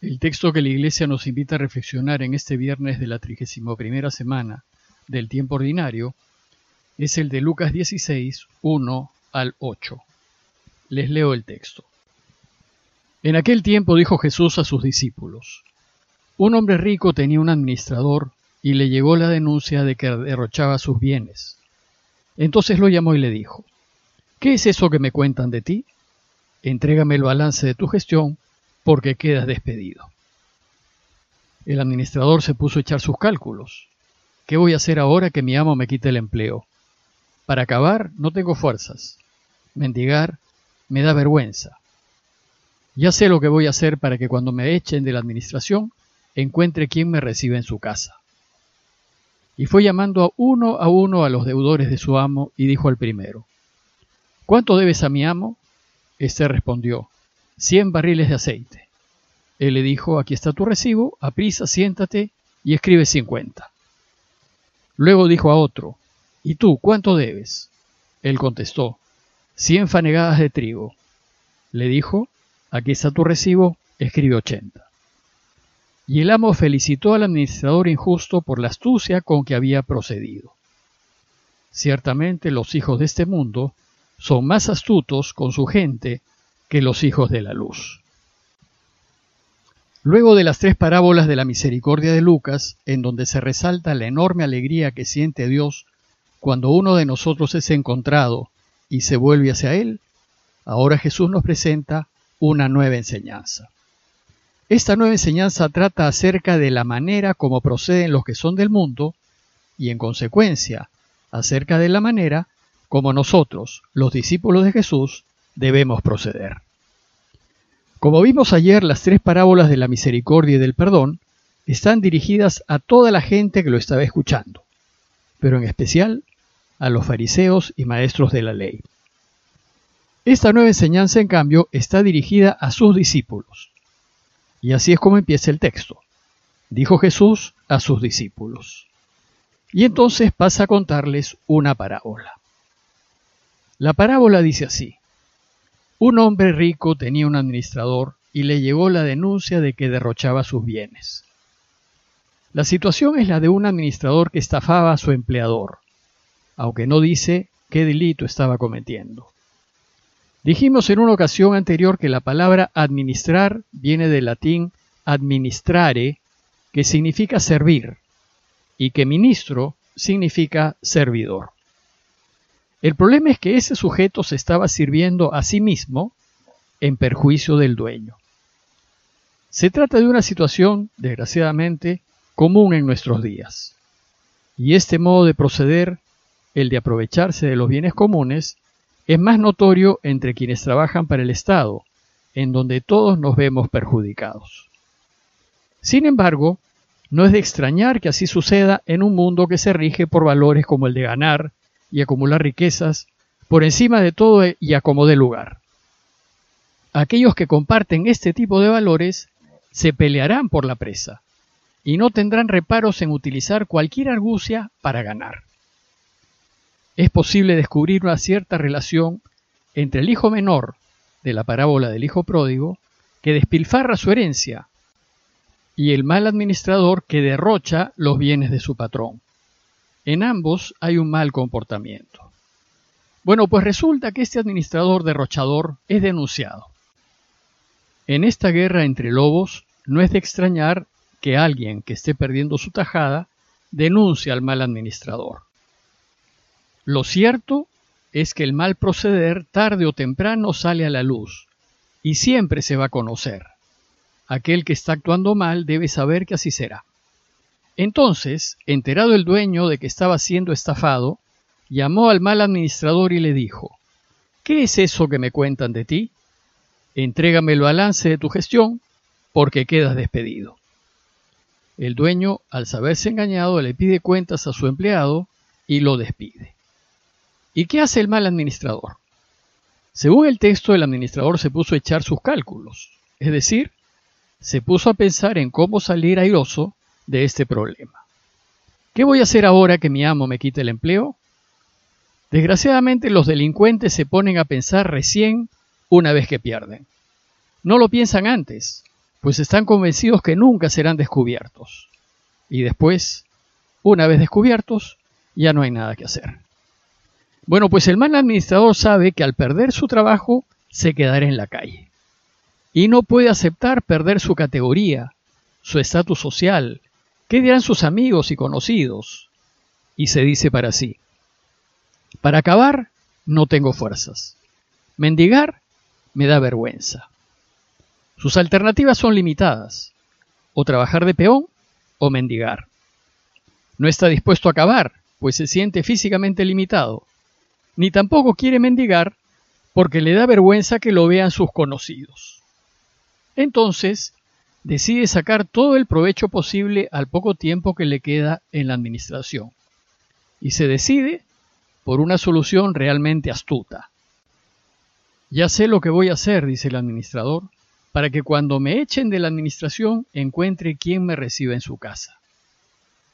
El texto que la Iglesia nos invita a reflexionar en este viernes de la 31 semana del tiempo ordinario es el de Lucas 16, 1 al 8. Les leo el texto. En aquel tiempo dijo Jesús a sus discípulos, Un hombre rico tenía un administrador y le llegó la denuncia de que derrochaba sus bienes. Entonces lo llamó y le dijo, ¿Qué es eso que me cuentan de ti? Entrégame el balance de tu gestión porque quedas despedido. El administrador se puso a echar sus cálculos. ¿Qué voy a hacer ahora que mi amo me quite el empleo? Para acabar, no tengo fuerzas. Mendigar me da vergüenza. Ya sé lo que voy a hacer para que cuando me echen de la administración encuentre quien me reciba en su casa. Y fue llamando a uno a uno a los deudores de su amo y dijo al primero, ¿Cuánto debes a mi amo? Este respondió, cien barriles de aceite. Él le dijo, aquí está tu recibo, aprisa, siéntate y escribe cincuenta. Luego dijo a otro, ¿y tú cuánto debes? Él contestó, cien fanegadas de trigo. Le dijo, aquí está tu recibo, escribe ochenta. Y el amo felicitó al administrador injusto por la astucia con que había procedido. Ciertamente los hijos de este mundo son más astutos con su gente que los hijos de la luz. Luego de las tres parábolas de la misericordia de Lucas, en donde se resalta la enorme alegría que siente Dios cuando uno de nosotros es encontrado y se vuelve hacia Él, ahora Jesús nos presenta una nueva enseñanza. Esta nueva enseñanza trata acerca de la manera como proceden los que son del mundo y en consecuencia acerca de la manera como nosotros, los discípulos de Jesús, debemos proceder. Como vimos ayer, las tres parábolas de la misericordia y del perdón están dirigidas a toda la gente que lo estaba escuchando, pero en especial a los fariseos y maestros de la ley. Esta nueva enseñanza, en cambio, está dirigida a sus discípulos. Y así es como empieza el texto. Dijo Jesús a sus discípulos. Y entonces pasa a contarles una parábola. La parábola dice así. Un hombre rico tenía un administrador y le llegó la denuncia de que derrochaba sus bienes. La situación es la de un administrador que estafaba a su empleador, aunque no dice qué delito estaba cometiendo. Dijimos en una ocasión anterior que la palabra administrar viene del latín administrare, que significa servir, y que ministro significa servidor. El problema es que ese sujeto se estaba sirviendo a sí mismo en perjuicio del dueño. Se trata de una situación, desgraciadamente, común en nuestros días. Y este modo de proceder, el de aprovecharse de los bienes comunes, es más notorio entre quienes trabajan para el Estado, en donde todos nos vemos perjudicados. Sin embargo, no es de extrañar que así suceda en un mundo que se rige por valores como el de ganar, y acumular riquezas por encima de todo y a como lugar. Aquellos que comparten este tipo de valores se pelearán por la presa y no tendrán reparos en utilizar cualquier argucia para ganar. Es posible descubrir una cierta relación entre el hijo menor de la parábola del hijo pródigo, que despilfarra su herencia, y el mal administrador que derrocha los bienes de su patrón. En ambos hay un mal comportamiento. Bueno, pues resulta que este administrador derrochador es denunciado. En esta guerra entre lobos no es de extrañar que alguien que esté perdiendo su tajada denuncie al mal administrador. Lo cierto es que el mal proceder tarde o temprano sale a la luz y siempre se va a conocer. Aquel que está actuando mal debe saber que así será. Entonces, enterado el dueño de que estaba siendo estafado, llamó al mal administrador y le dijo, ¿Qué es eso que me cuentan de ti? Entrégame el balance de tu gestión, porque quedas despedido. El dueño, al saberse engañado, le pide cuentas a su empleado y lo despide. ¿Y qué hace el mal administrador? Según el texto, el administrador se puso a echar sus cálculos, es decir, se puso a pensar en cómo salir airoso de este problema. ¿Qué voy a hacer ahora que mi amo me quite el empleo? Desgraciadamente los delincuentes se ponen a pensar recién una vez que pierden. No lo piensan antes, pues están convencidos que nunca serán descubiertos. Y después, una vez descubiertos, ya no hay nada que hacer. Bueno, pues el mal administrador sabe que al perder su trabajo se quedará en la calle. Y no puede aceptar perder su categoría, su estatus social, qué dirán sus amigos y conocidos. Y se dice para sí, para acabar, no tengo fuerzas. Mendigar me da vergüenza. Sus alternativas son limitadas, o trabajar de peón o mendigar. No está dispuesto a acabar, pues se siente físicamente limitado, ni tampoco quiere mendigar porque le da vergüenza que lo vean sus conocidos. Entonces, decide sacar todo el provecho posible al poco tiempo que le queda en la administración, y se decide por una solución realmente astuta. Ya sé lo que voy a hacer, dice el administrador, para que cuando me echen de la administración encuentre quien me reciba en su casa.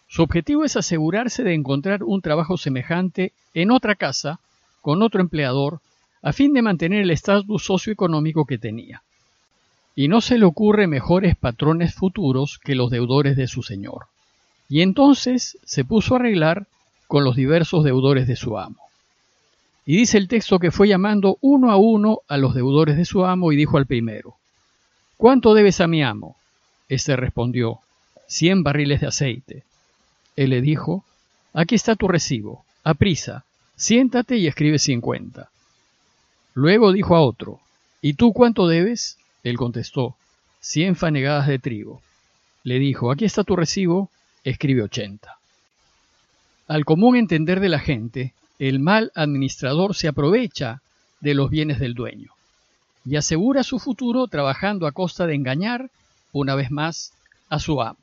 Su objetivo es asegurarse de encontrar un trabajo semejante en otra casa, con otro empleador, a fin de mantener el estatus socioeconómico que tenía. Y no se le ocurre mejores patrones futuros que los deudores de su señor. Y entonces se puso a arreglar con los diversos deudores de su amo. Y dice el texto que fue llamando uno a uno a los deudores de su amo y dijo al primero, ¿Cuánto debes a mi amo? Este respondió, cien barriles de aceite. Él le dijo, Aquí está tu recibo, aprisa, siéntate y escribe cincuenta. Luego dijo a otro, ¿Y tú cuánto debes? Él contestó, cien fanegadas de trigo. Le dijo, Aquí está tu recibo, escribe ochenta. Al común entender de la gente, el mal administrador se aprovecha de los bienes del dueño y asegura su futuro trabajando a costa de engañar, una vez más, a su amo.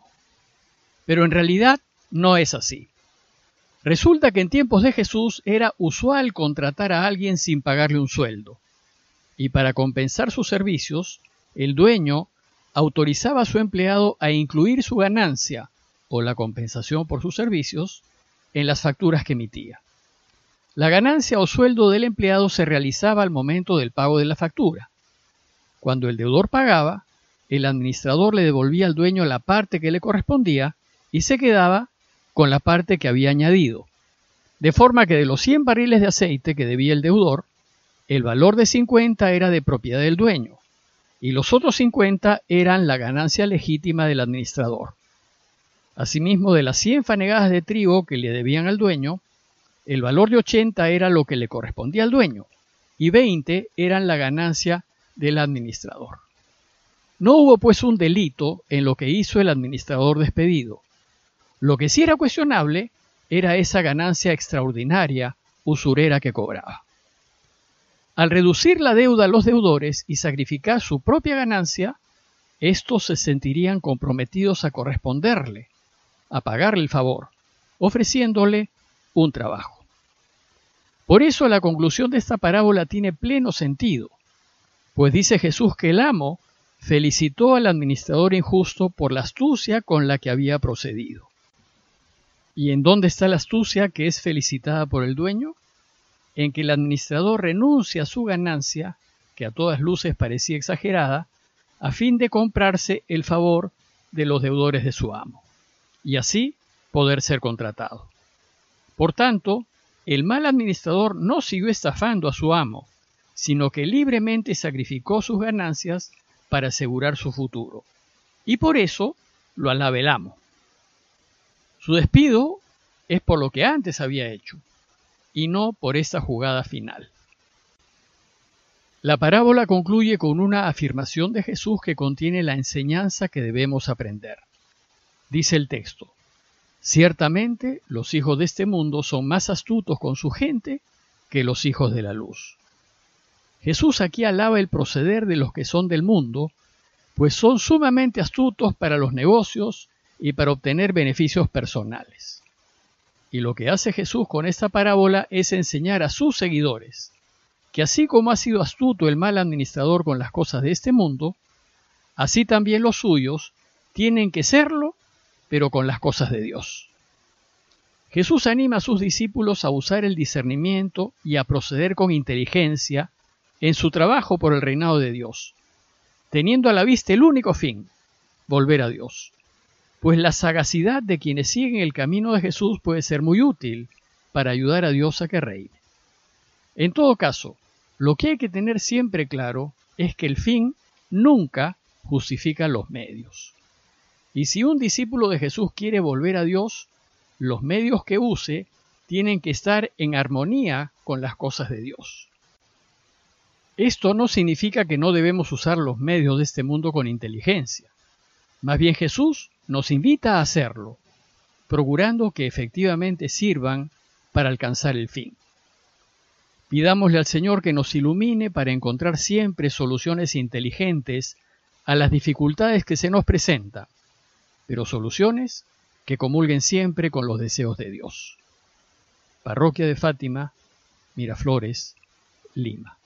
Pero en realidad no es así. Resulta que en tiempos de Jesús era usual contratar a alguien sin pagarle un sueldo, y para compensar sus servicios, el dueño autorizaba a su empleado a incluir su ganancia o la compensación por sus servicios en las facturas que emitía. La ganancia o sueldo del empleado se realizaba al momento del pago de la factura. Cuando el deudor pagaba, el administrador le devolvía al dueño la parte que le correspondía y se quedaba con la parte que había añadido. De forma que de los 100 barriles de aceite que debía el deudor, el valor de 50 era de propiedad del dueño y los otros 50 eran la ganancia legítima del administrador. Asimismo, de las 100 fanegadas de trigo que le debían al dueño, el valor de 80 era lo que le correspondía al dueño y 20 eran la ganancia del administrador. No hubo pues un delito en lo que hizo el administrador despedido. Lo que sí era cuestionable era esa ganancia extraordinaria, usurera que cobraba. Al reducir la deuda a los deudores y sacrificar su propia ganancia, estos se sentirían comprometidos a corresponderle, a pagarle el favor, ofreciéndole un trabajo. Por eso la conclusión de esta parábola tiene pleno sentido, pues dice Jesús que el amo felicitó al administrador injusto por la astucia con la que había procedido. ¿Y en dónde está la astucia que es felicitada por el dueño? En que el administrador renuncia a su ganancia, que a todas luces parecía exagerada, a fin de comprarse el favor de los deudores de su amo y así poder ser contratado. Por tanto, el mal administrador no siguió estafando a su amo, sino que libremente sacrificó sus ganancias para asegurar su futuro. Y por eso lo alaba el amo. Su despido es por lo que antes había hecho, y no por esta jugada final. La parábola concluye con una afirmación de Jesús que contiene la enseñanza que debemos aprender. Dice el texto, Ciertamente los hijos de este mundo son más astutos con su gente que los hijos de la luz. Jesús aquí alaba el proceder de los que son del mundo, pues son sumamente astutos para los negocios y para obtener beneficios personales. Y lo que hace Jesús con esta parábola es enseñar a sus seguidores que así como ha sido astuto el mal administrador con las cosas de este mundo, así también los suyos tienen que serlo pero con las cosas de Dios. Jesús anima a sus discípulos a usar el discernimiento y a proceder con inteligencia en su trabajo por el reinado de Dios, teniendo a la vista el único fin, volver a Dios. Pues la sagacidad de quienes siguen el camino de Jesús puede ser muy útil para ayudar a Dios a que reine. En todo caso, lo que hay que tener siempre claro es que el fin nunca justifica los medios. Y si un discípulo de Jesús quiere volver a Dios, los medios que use tienen que estar en armonía con las cosas de Dios. Esto no significa que no debemos usar los medios de este mundo con inteligencia. Más bien Jesús nos invita a hacerlo, procurando que efectivamente sirvan para alcanzar el fin. Pidámosle al Señor que nos ilumine para encontrar siempre soluciones inteligentes a las dificultades que se nos presentan, pero soluciones que comulguen siempre con los deseos de Dios. Parroquia de Fátima, Miraflores, Lima.